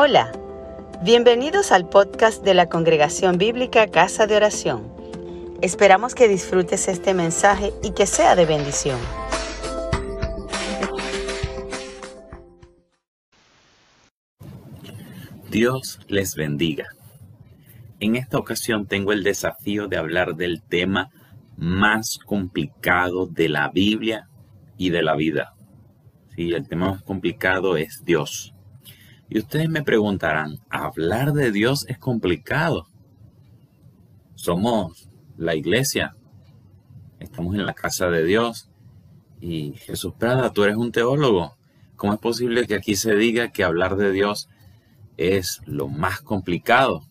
Hola, bienvenidos al podcast de la Congregación Bíblica Casa de Oración. Esperamos que disfrutes este mensaje y que sea de bendición. Dios les bendiga. En esta ocasión tengo el desafío de hablar del tema más complicado de la Biblia y de la vida. Sí, el tema más complicado es Dios. Y ustedes me preguntarán, hablar de Dios es complicado. Somos la iglesia, estamos en la casa de Dios. Y Jesús Prada, tú eres un teólogo. ¿Cómo es posible que aquí se diga que hablar de Dios es lo más complicado?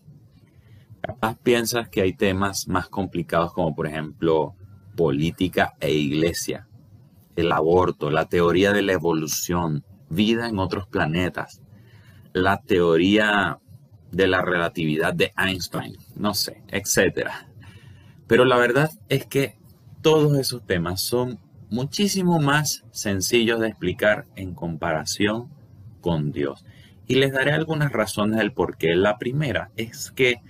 Capaz piensas que hay temas más complicados como por ejemplo política e iglesia, el aborto, la teoría de la evolución, vida en otros planetas la teoría de la relatividad de Einstein, no sé, etcétera. Pero la verdad es que todos esos temas son muchísimo más sencillos de explicar en comparación con Dios. Y les daré algunas razones del por qué. La primera es que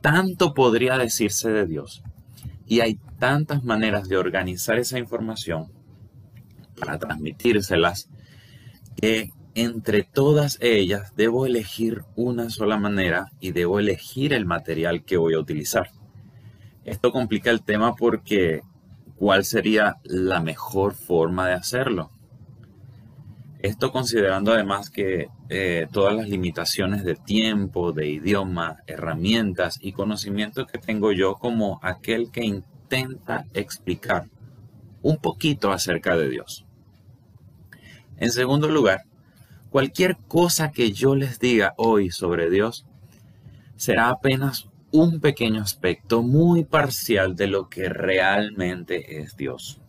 tanto podría decirse de Dios y hay tantas maneras de organizar esa información para transmitírselas que entre todas ellas debo elegir una sola manera y debo elegir el material que voy a utilizar. Esto complica el tema porque ¿cuál sería la mejor forma de hacerlo? Esto considerando además que eh, todas las limitaciones de tiempo, de idioma, herramientas y conocimientos que tengo yo como aquel que intenta explicar un poquito acerca de Dios. En segundo lugar, Cualquier cosa que yo les diga hoy sobre Dios será apenas un pequeño aspecto muy parcial de lo que realmente es Dios.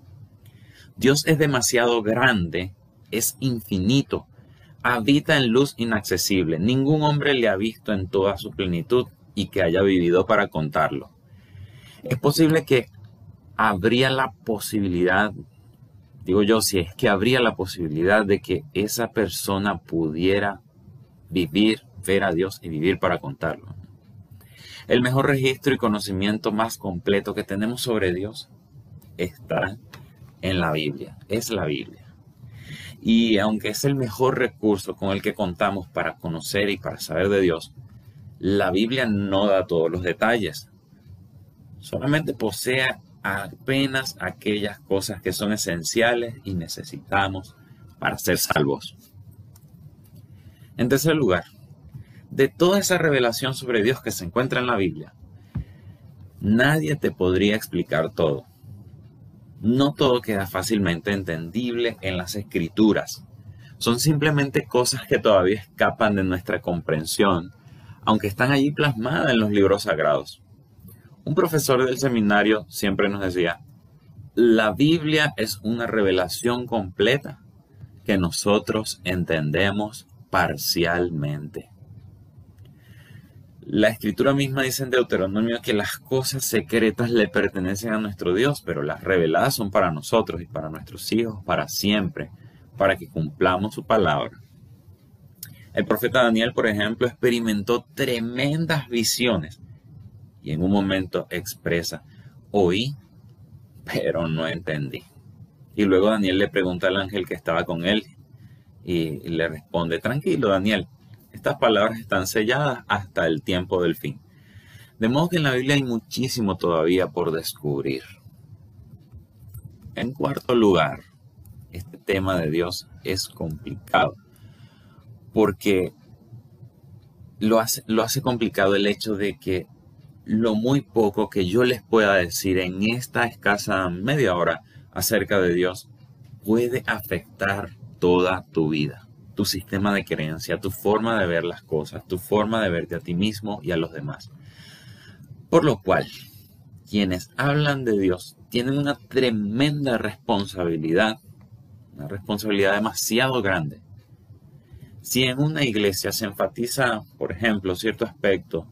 Dios es demasiado grande, es infinito, habita en luz inaccesible. Ningún hombre le ha visto en toda su plenitud y que haya vivido para contarlo. Es posible que habría la posibilidad digo yo, si es que habría la posibilidad de que esa persona pudiera vivir, ver a Dios y vivir para contarlo. El mejor registro y conocimiento más completo que tenemos sobre Dios está en la Biblia, es la Biblia. Y aunque es el mejor recurso con el que contamos para conocer y para saber de Dios, la Biblia no da todos los detalles. Solamente posee apenas aquellas cosas que son esenciales y necesitamos para ser salvos. En tercer lugar, de toda esa revelación sobre Dios que se encuentra en la Biblia, nadie te podría explicar todo. No todo queda fácilmente entendible en las escrituras. Son simplemente cosas que todavía escapan de nuestra comprensión, aunque están allí plasmadas en los libros sagrados. Un profesor del seminario siempre nos decía, la Biblia es una revelación completa que nosotros entendemos parcialmente. La escritura misma dice en Deuteronomio que las cosas secretas le pertenecen a nuestro Dios, pero las reveladas son para nosotros y para nuestros hijos para siempre, para que cumplamos su palabra. El profeta Daniel, por ejemplo, experimentó tremendas visiones y en un momento expresa, oí, pero no entendí. Y luego Daniel le pregunta al ángel que estaba con él y le responde, tranquilo Daniel, estas palabras están selladas hasta el tiempo del fin. De modo que en la Biblia hay muchísimo todavía por descubrir. En cuarto lugar, este tema de Dios es complicado porque lo hace, lo hace complicado el hecho de que lo muy poco que yo les pueda decir en esta escasa media hora acerca de Dios puede afectar toda tu vida, tu sistema de creencia, tu forma de ver las cosas, tu forma de verte a ti mismo y a los demás. Por lo cual, quienes hablan de Dios tienen una tremenda responsabilidad, una responsabilidad demasiado grande. Si en una iglesia se enfatiza, por ejemplo, cierto aspecto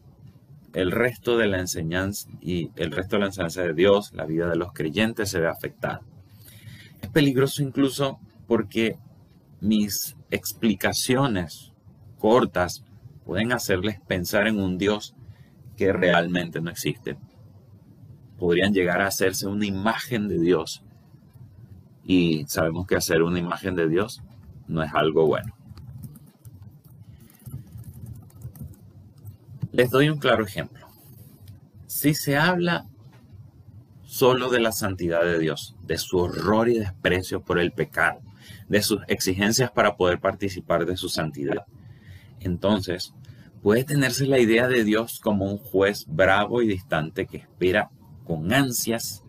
el resto de la enseñanza y el resto de la enseñanza de Dios, la vida de los creyentes se ve afectada. Es peligroso incluso porque mis explicaciones cortas pueden hacerles pensar en un Dios que realmente no existe. Podrían llegar a hacerse una imagen de Dios. Y sabemos que hacer una imagen de Dios no es algo bueno. Les doy un claro ejemplo. Si se habla solo de la santidad de Dios, de su horror y desprecio por el pecado, de sus exigencias para poder participar de su santidad, entonces puede tenerse la idea de Dios como un juez bravo y distante que espera con ansias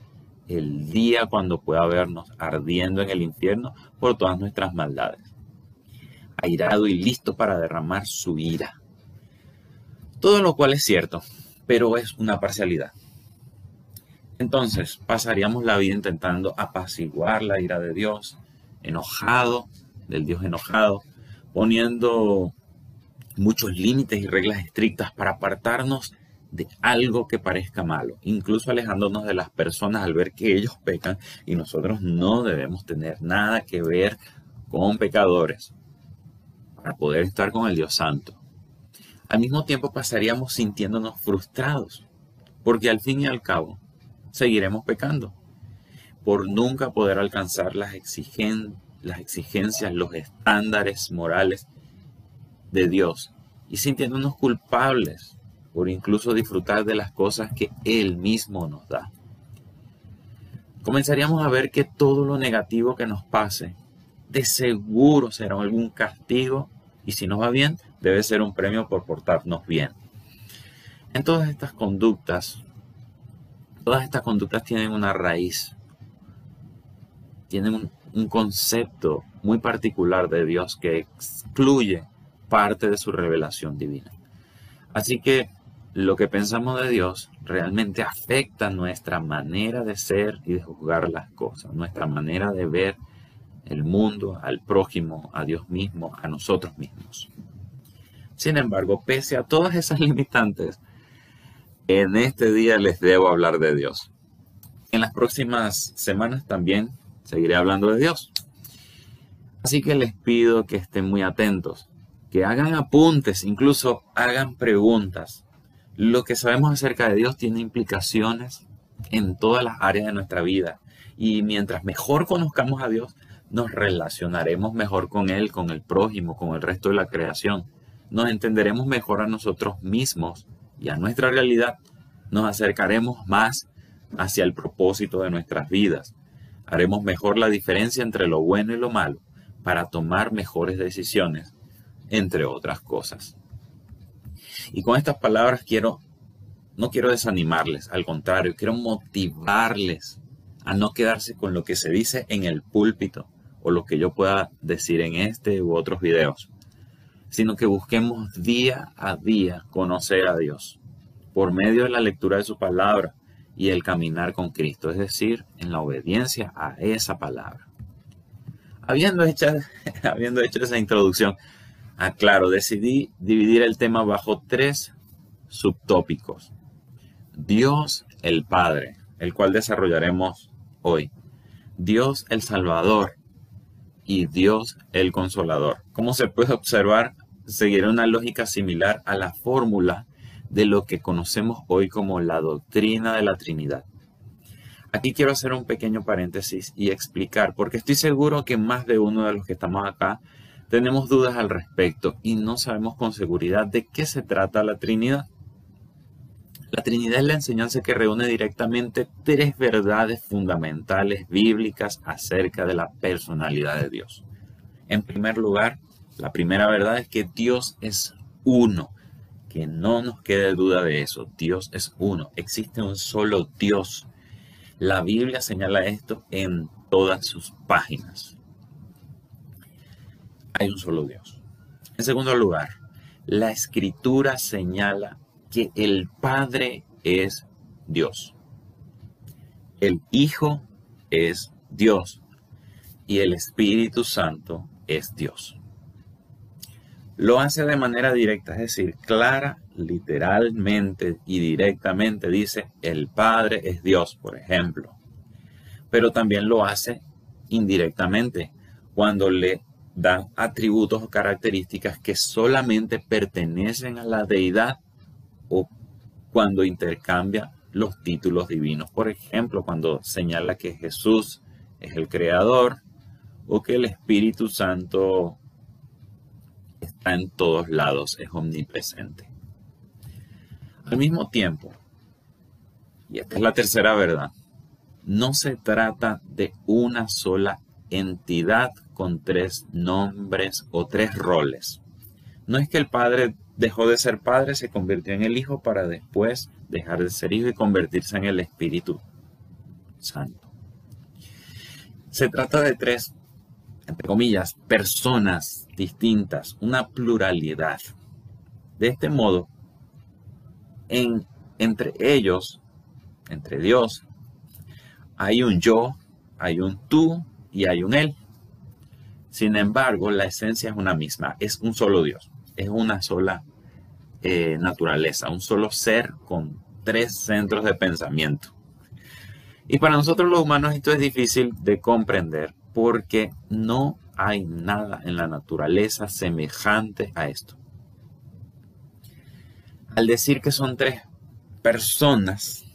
el día cuando pueda vernos ardiendo en el infierno por todas nuestras maldades, airado y listo para derramar su ira. Todo lo cual es cierto, pero es una parcialidad. Entonces pasaríamos la vida intentando apaciguar la ira de Dios, enojado, del Dios enojado, poniendo muchos límites y reglas estrictas para apartarnos de algo que parezca malo, incluso alejándonos de las personas al ver que ellos pecan y nosotros no debemos tener nada que ver con pecadores para poder estar con el Dios Santo. Al mismo tiempo pasaríamos sintiéndonos frustrados, porque al fin y al cabo seguiremos pecando por nunca poder alcanzar las, las exigencias, los estándares morales de Dios y sintiéndonos culpables por incluso disfrutar de las cosas que Él mismo nos da. Comenzaríamos a ver que todo lo negativo que nos pase, de seguro será algún castigo y si nos va bien, debe ser un premio por portarnos bien. En todas estas conductas Todas estas conductas tienen una raíz, tienen un, concepto muy particular de Dios que excluye parte de su revelación divina. Así que lo que pensamos de Dios realmente afecta nuestra manera de ser y de juzgar las cosas, nuestra manera de ver el mundo, al prójimo, a Dios mismo, a nosotros mismos. Sin embargo, pese a todas esas limitantes, en este día les debo hablar de Dios. En las próximas semanas también seguiré hablando de Dios. Así que les pido que estén muy atentos, que hagan apuntes, incluso hagan preguntas. Lo que sabemos acerca de Dios tiene implicaciones en todas las áreas de nuestra vida. Y mientras mejor conozcamos a Dios, nos relacionaremos mejor con Él, con el prójimo, con el resto de la creación. Nos entenderemos mejor a nosotros mismos y a nuestra realidad, nos acercaremos más hacia el propósito de nuestras vidas. Haremos mejor la diferencia entre lo bueno y lo malo para tomar mejores decisiones, entre otras cosas. Y con estas palabras quiero, no quiero desanimarles, al contrario, quiero motivarles a no quedarse con lo que se dice en el púlpito o lo que yo pueda decir en este u otros videos sino que busquemos día a día conocer a Dios por medio de la lectura de su palabra y el caminar con Cristo, es decir, en la obediencia a esa palabra. Habiendo hecho, habiendo hecho esa introducción, aclaro, decidí dividir el tema bajo tres subtópicos. Dios el Padre, el cual desarrollaremos hoy. Dios el Salvador, y Dios el Consolador. Como se puede observar, seguirá una lógica similar a la fórmula de lo que conocemos hoy como la doctrina de la Trinidad. Aquí quiero hacer un pequeño paréntesis y explicar, porque estoy seguro que más de uno de los que estamos acá tenemos dudas al respecto y no sabemos con seguridad de qué se trata la Trinidad. La Trinidad es la enseñanza que reúne directamente tres verdades fundamentales bíblicas acerca de la personalidad de Dios. En primer lugar, la primera verdad es que Dios es uno, que no nos quede duda de eso. Dios es uno, existe un solo Dios. La Biblia señala esto en todas sus páginas. Hay un solo Dios. En segundo lugar, la escritura señala que el Padre es Dios. El Hijo es Dios. Y el Espíritu Santo es Dios. Lo hace de manera directa, es decir, clara, literalmente y directamente dice, el Padre es Dios, por ejemplo. Pero también lo hace indirectamente, cuando le da atributos o características que solamente pertenecen a la deidad o cuando intercambia los títulos divinos. Por ejemplo, cuando señala que Jesús es el creador o que el Espíritu Santo en todos lados, es omnipresente. Al mismo tiempo, y esta es la tercera verdad, no se trata de una sola entidad con tres nombres o tres roles. No es que el Padre dejó de ser Padre, se convirtió en el Hijo para después dejar de ser Hijo y convertirse en el Espíritu Santo. Se trata de tres, entre comillas, personas distintas, una pluralidad. De este modo, en, entre ellos, entre Dios, hay un yo, hay un tú y hay un él. Sin embargo, la esencia es una misma, es un solo Dios, es una sola eh, naturaleza, un solo ser con tres centros de pensamiento. Y para nosotros los humanos esto es difícil de comprender porque no hay nada en la naturaleza semejante a esto. Al decir que son tres personas,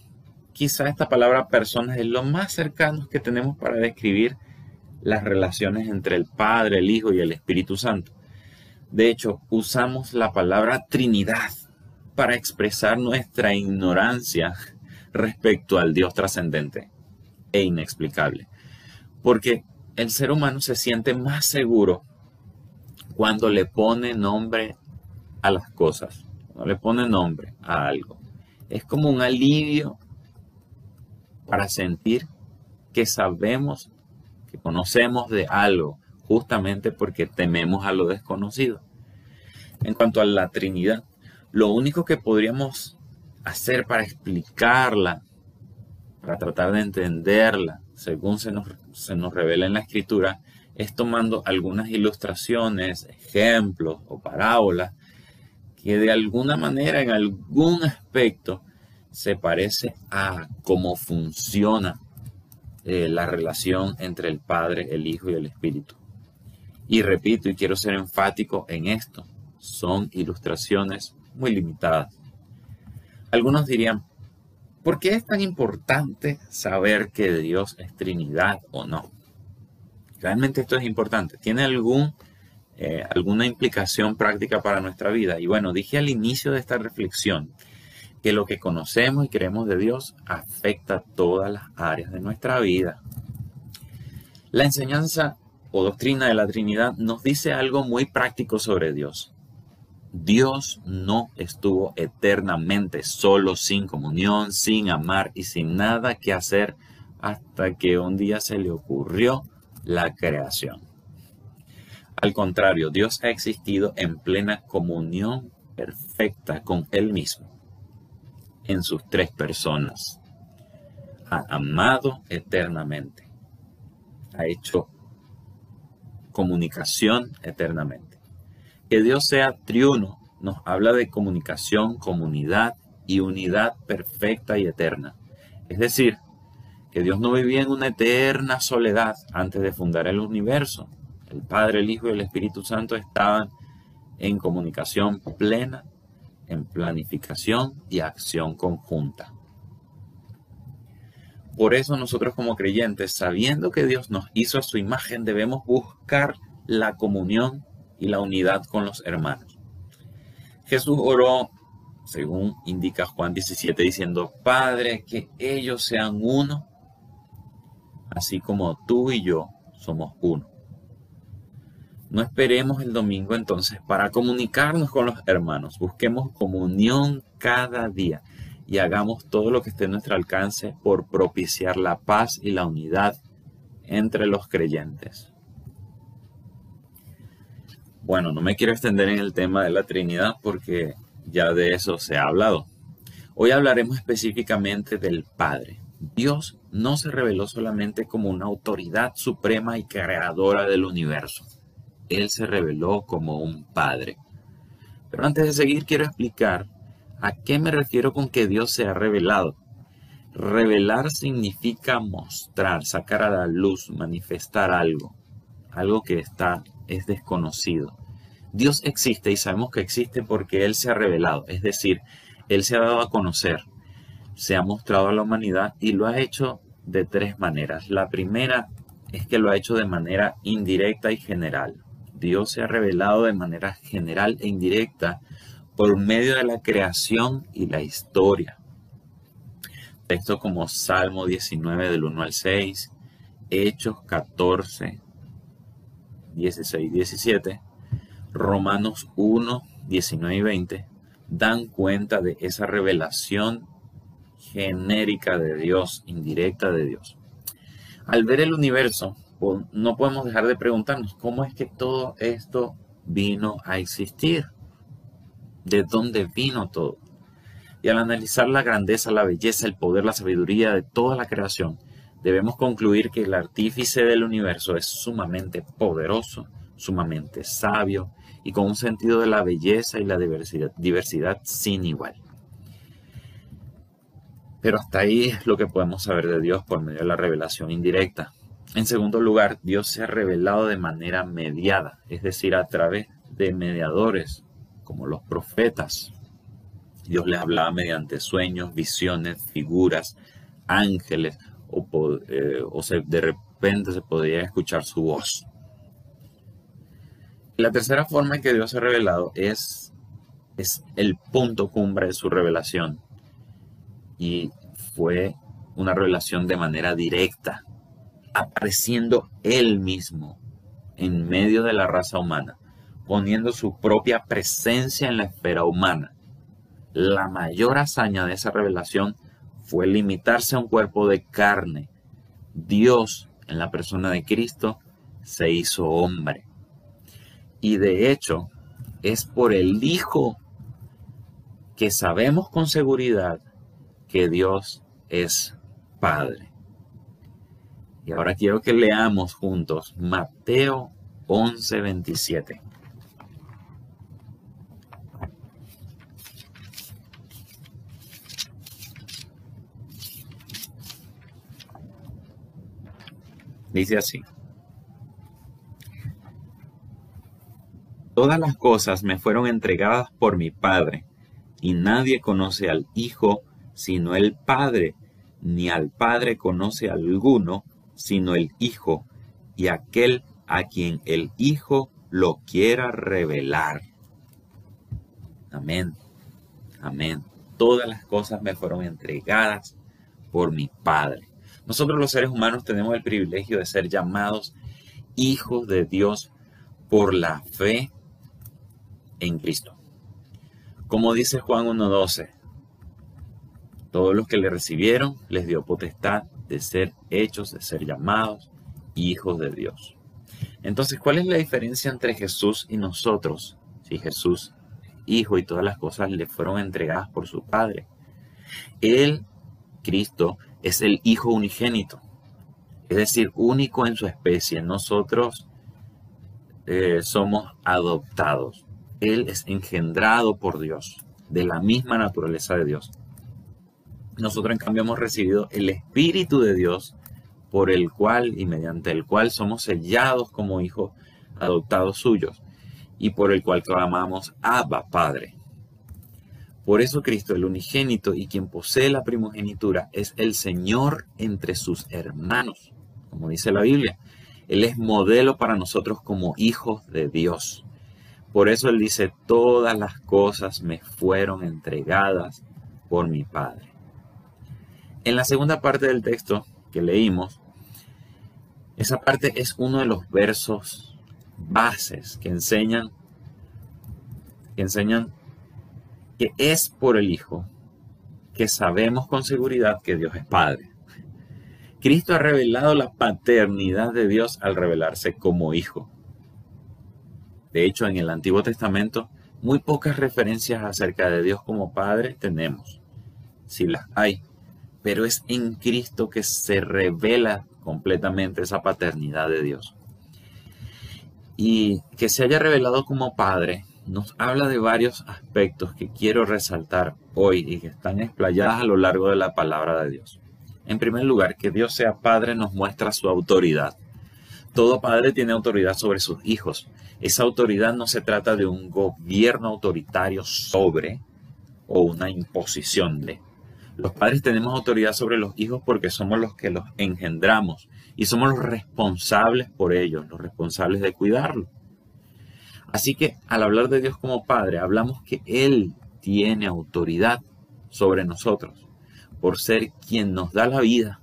quizá esta palabra personas es lo más cercano que tenemos para describir las relaciones entre el Padre, el Hijo y el Espíritu Santo. De hecho, usamos la palabra Trinidad para expresar nuestra ignorancia respecto al Dios trascendente e inexplicable. Porque el ser humano se siente más seguro cuando le pone nombre a las cosas, cuando le pone nombre a algo. Es como un alivio para sentir que sabemos, que conocemos de algo, justamente porque tememos a lo desconocido. En cuanto a la Trinidad, lo único que podríamos hacer para explicarla, para tratar de entenderla, según se nos, se nos revela en la escritura, es tomando algunas ilustraciones, ejemplos o parábolas que de alguna manera, en algún aspecto, se parece a cómo funciona eh, la relación entre el Padre, el Hijo y el Espíritu. Y repito, y quiero ser enfático en esto, son ilustraciones muy limitadas. Algunos dirían, ¿por qué es tan importante saber que Dios es Trinidad o no? Realmente esto es importante. ¿Tiene algún, eh, alguna implicación práctica para nuestra vida? Y bueno, dije al inicio de esta reflexión que lo que conocemos y creemos de Dios afecta todas las áreas de nuestra vida. La enseñanza o doctrina de la Trinidad nos dice algo muy práctico sobre Dios. Dios no estuvo eternamente solo, sin comunión, sin amar y sin nada que hacer hasta que un día se le ocurrió la creación. Al contrario, Dios ha existido en plena comunión perfecta con Él mismo, en sus tres personas. Ha amado eternamente. Ha hecho comunicación eternamente. Que Dios sea triuno nos habla de comunicación, comunidad y unidad perfecta y eterna. Es decir, que Dios no vivía en una eterna soledad antes de fundar el universo. El Padre, el Hijo y el Espíritu Santo estaban en comunicación plena, en planificación y acción conjunta. Por eso nosotros como creyentes, sabiendo que Dios nos hizo a su imagen, debemos buscar la comunión y la unidad con los hermanos. Jesús oró, según indica Juan 17, diciendo, Padre, que ellos sean uno, así como tú y yo somos uno. No esperemos el domingo entonces para comunicarnos con los hermanos. Busquemos comunión cada día y hagamos todo lo que esté en nuestro alcance por propiciar la paz y la unidad entre los creyentes. Bueno, no me quiero extender en el tema de la Trinidad porque ya de eso se ha hablado. Hoy hablaremos específicamente del Padre. Dios no se reveló solamente como una autoridad suprema y creadora del universo. Él se reveló como un Padre. Pero antes de seguir quiero explicar ¿A qué me refiero con que Dios se ha revelado? Revelar significa mostrar, sacar a la luz, manifestar algo, algo que está es desconocido. Dios existe y sabemos que existe porque Él se ha revelado, es decir, Él se ha dado a conocer, se ha mostrado a la humanidad y lo ha hecho de tres maneras. La primera es que lo ha hecho de manera indirecta y general. Dios se ha revelado de manera general e indirecta por medio de la creación y la historia. Textos como Salmo 19 del 1 al 6, Hechos 14, 16 17, Romanos 1, 19 y 20, dan cuenta de esa revelación genérica de Dios, indirecta de Dios. Al ver el universo, no podemos dejar de preguntarnos cómo es que todo esto vino a existir. ¿De dónde vino todo? Y al analizar la grandeza, la belleza, el poder, la sabiduría de toda la creación, debemos concluir que el artífice del universo es sumamente poderoso, sumamente sabio y con un sentido de la belleza y la diversidad, diversidad sin igual. Pero hasta ahí es lo que podemos saber de Dios por medio de la revelación indirecta. En segundo lugar, Dios se ha revelado de manera mediada, es decir, a través de mediadores como los profetas. Dios les hablaba mediante sueños, visiones, figuras, ángeles, o, eh, de repente se podía escuchar su voz. La tercera forma en que Dios se ha revelado es, es el punto cumbre de su revelación, y fue una revelación de manera directa, apareciendo él mismo en medio de la raza humana, poniendo su propia presencia en la esfera humana. La mayor hazaña de esa revelación fue limitarse a un cuerpo de carne. Dios, en la persona de Cristo, se hizo hombre. Y de hecho, es por el Hijo que sabemos con seguridad que Dios es Padre. Y ahora quiero que leamos juntos Mateo 11, Dice así. Todas las cosas me fueron entregadas por mi Padre, y nadie conoce al Hijo sino el Padre, ni al Padre conoce alguno, sino el Hijo, y aquel a quien el Hijo lo quiera revelar. Amén. Amén. Todas las cosas me fueron entregadas por mi Padre. Nosotros los seres humanos tenemos el privilegio de ser llamados hijos de Dios por la fe en Cristo. Como dice Juan 1.12, todos los que le recibieron les dio potestad de ser hechos, de ser llamados hijos de Dios. Entonces, ¿cuál es la diferencia entre Jesús y nosotros? Si Jesús, hijo y todas las cosas le fueron entregadas por su Padre. Él, Cristo, es el Hijo unigénito, es decir, único en su especie. Nosotros eh, somos adoptados. Él es engendrado por Dios, de la misma naturaleza de Dios. Nosotros en cambio hemos recibido el Espíritu de Dios por el cual y mediante el cual somos sellados como hijos adoptados suyos y por el cual clamamos Abba Padre. Por eso Cristo, el unigénito y quien posee la primogenitura, es el Señor entre sus hermanos, como dice la Biblia. Él es modelo para nosotros como hijos de Dios. Por eso Él dice, todas las cosas me fueron entregadas por mi Padre. En la segunda parte del texto que leímos, esa parte es uno de los versos bases que enseñan que enseñan que es por el Hijo que sabemos con seguridad que Dios es Padre. Cristo ha revelado la paternidad de Dios al revelarse como Hijo. De hecho, en el Antiguo Testamento, muy pocas referencias acerca de Dios como Padre tenemos. Si las hay, pero es en Cristo que se revela completamente esa paternidad de Dios. Y que se haya revelado como Padre nos habla de varios aspectos que quiero resaltar hoy y que están explayadas a lo largo de la palabra de Dios. En primer lugar, que Dios sea Padre nos muestra su autoridad. Todo padre tiene autoridad sobre sus hijos. Esa autoridad no se trata de un gobierno autoritario sobre o una imposición de. Los padres tenemos autoridad sobre los hijos porque somos los que los engendramos y somos los responsables por ellos, los responsables de cuidarlos. Así que al hablar de Dios como Padre, hablamos que Él tiene autoridad sobre nosotros por ser quien nos da la vida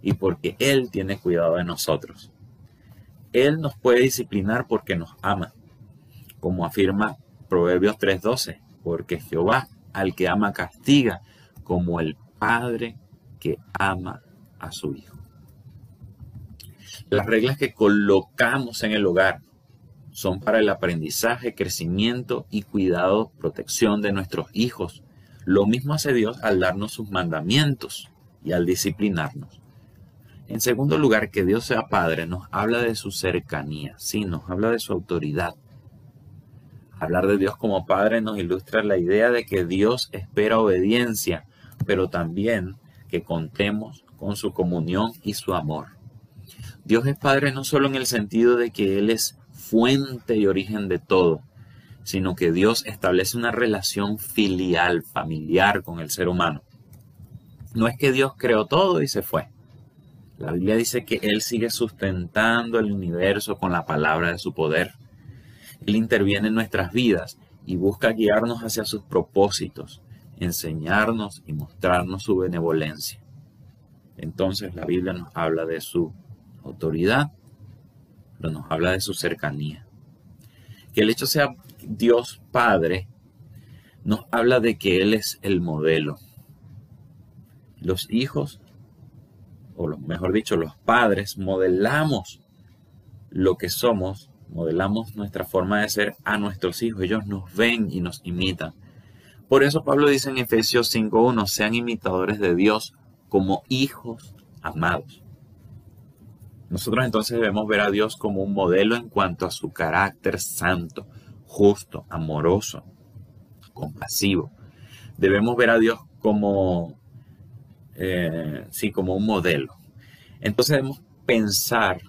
y porque Él tiene cuidado de nosotros. Él nos puede disciplinar porque nos ama, como afirma Proverbios 3:12, porque Jehová al que ama castiga, como el padre que ama a su hijo. Las reglas que colocamos en el hogar son para el aprendizaje, crecimiento y cuidado, protección de nuestros hijos. Lo mismo hace Dios al darnos sus mandamientos y al disciplinarnos. En segundo lugar, que Dios sea Padre nos habla de su cercanía, sí, nos habla de su autoridad. Hablar de Dios como Padre nos ilustra la idea de que Dios espera obediencia, pero también que contemos con su comunión y su amor. Dios es Padre no solo en el sentido de que Él es fuente y origen de todo, sino que Dios establece una relación filial, familiar con el ser humano. No es que Dios creó todo y se fue. La Biblia dice que Él sigue sustentando el universo con la palabra de su poder. Él interviene en nuestras vidas y busca guiarnos hacia sus propósitos, enseñarnos y mostrarnos su benevolencia. Entonces la Biblia nos habla de su autoridad, pero nos habla de su cercanía. Que el hecho sea Dios Padre nos habla de que Él es el modelo. Los hijos o mejor dicho, los padres, modelamos lo que somos, modelamos nuestra forma de ser a nuestros hijos. Ellos nos ven y nos imitan. Por eso Pablo dice en Efesios 5.1, sean imitadores de Dios como hijos amados. Nosotros entonces debemos ver a Dios como un modelo en cuanto a su carácter santo, justo, amoroso, compasivo. Debemos ver a Dios como eh, sí, como un modelo. Entonces debemos pensar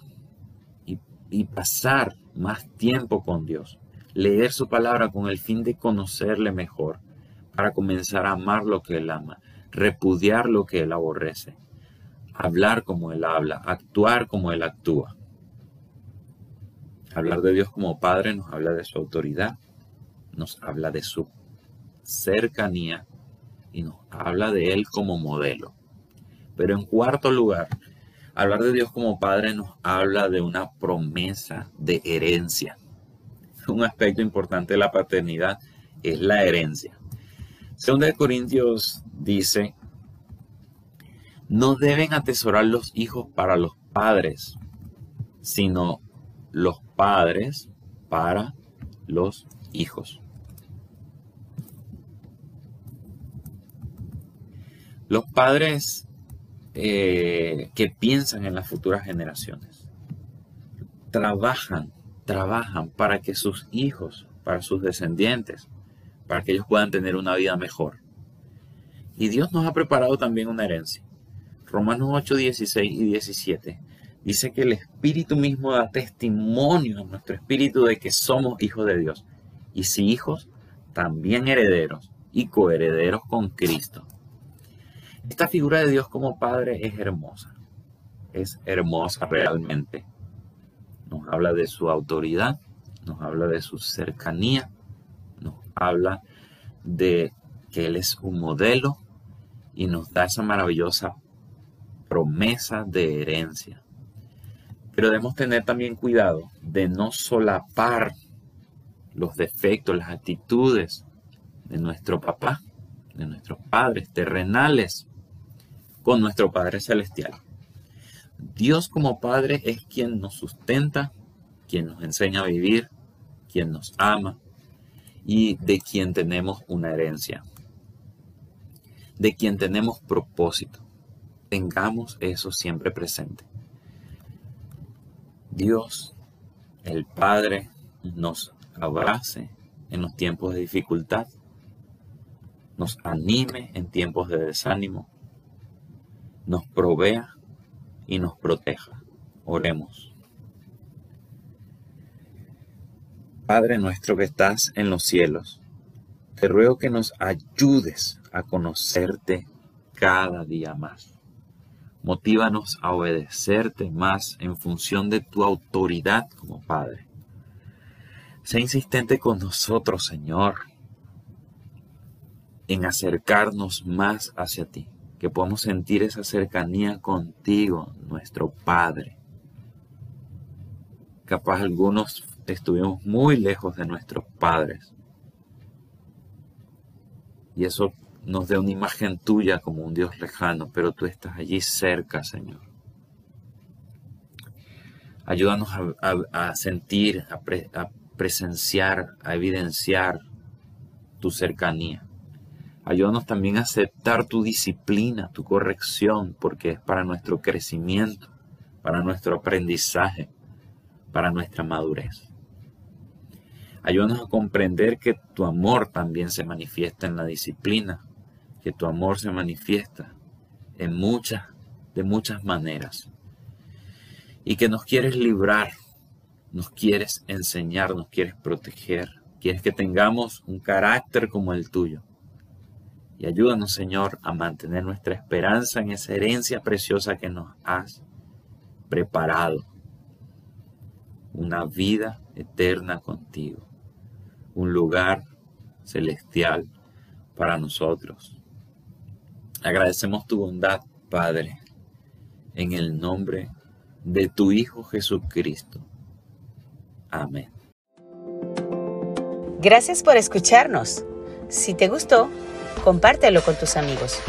y, y pasar más tiempo con Dios, leer su palabra con el fin de conocerle mejor, para comenzar a amar lo que Él ama, repudiar lo que Él aborrece, hablar como Él habla, actuar como Él actúa. Hablar de Dios como Padre nos habla de su autoridad, nos habla de su cercanía y nos habla de Él como modelo. Pero en cuarto lugar, hablar de Dios como Padre nos habla de una promesa de herencia. Un aspecto importante de la paternidad es la herencia. Segunda de Corintios dice, no deben atesorar los hijos para los padres, sino los padres para los hijos. Los padres eh, que piensan en las futuras generaciones. Trabajan, trabajan para que sus hijos, para sus descendientes, para que ellos puedan tener una vida mejor. Y Dios nos ha preparado también una herencia. Romanos 8, 16 y 17 dice que el Espíritu mismo da testimonio a nuestro espíritu de que somos hijos de Dios. Y si hijos, también herederos y coherederos con Cristo esta figura de Dios como Padre es hermosa, es hermosa realmente. Nos habla de su autoridad, nos habla de su cercanía, nos habla de que Él es un modelo y nos da esa maravillosa promesa de herencia. Pero debemos tener también cuidado de no solapar los defectos, las actitudes de nuestro papá, de nuestros padres terrenales, con nuestro Padre Celestial. Dios como Padre es quien nos sustenta, quien nos enseña a vivir, quien nos ama y de quien tenemos una herencia, de quien tenemos propósito. Tengamos eso siempre presente. Dios, el Padre, nos abrace en los tiempos de dificultad, nos anime en tiempos de desánimo nos provea y nos proteja. Oremos. Padre nuestro que estás en los cielos, te ruego que nos ayudes a conocerte cada día más. Motívanos a obedecerte más en función de tu autoridad como Padre. Sé insistente con nosotros, Señor, en acercarnos más hacia ti, que podamos sentir esa cercanía contigo, nuestro Padre. Capaz algunos estuvimos muy lejos de nuestros padres. Y eso nos da una imagen tuya como un Dios lejano, pero tú estás allí cerca, Señor. Ayúdanos a, sentir, a presenciar, a evidenciar tu cercanía. Ayúdanos también a aceptar tu disciplina, tu corrección, porque es para nuestro crecimiento, para nuestro aprendizaje, para nuestra madurez. Ayúdanos a comprender que tu amor también se manifiesta en la disciplina, que tu amor se manifiesta en muchas, de muchas maneras. Y que nos quieres librar, nos quieres enseñar, nos quieres proteger, quieres que tengamos un carácter como el tuyo. Y ayúdanos, Señor, a mantener nuestra esperanza en esa herencia preciosa que nos has preparado. Una vida eterna contigo un lugar celestial para nosotros. Agradecemos tu bondad, Padre, en el nombre de tu Hijo Jesucristo. Amén. Gracias por escucharnos. Si te gustó, compártelo con tus amigos.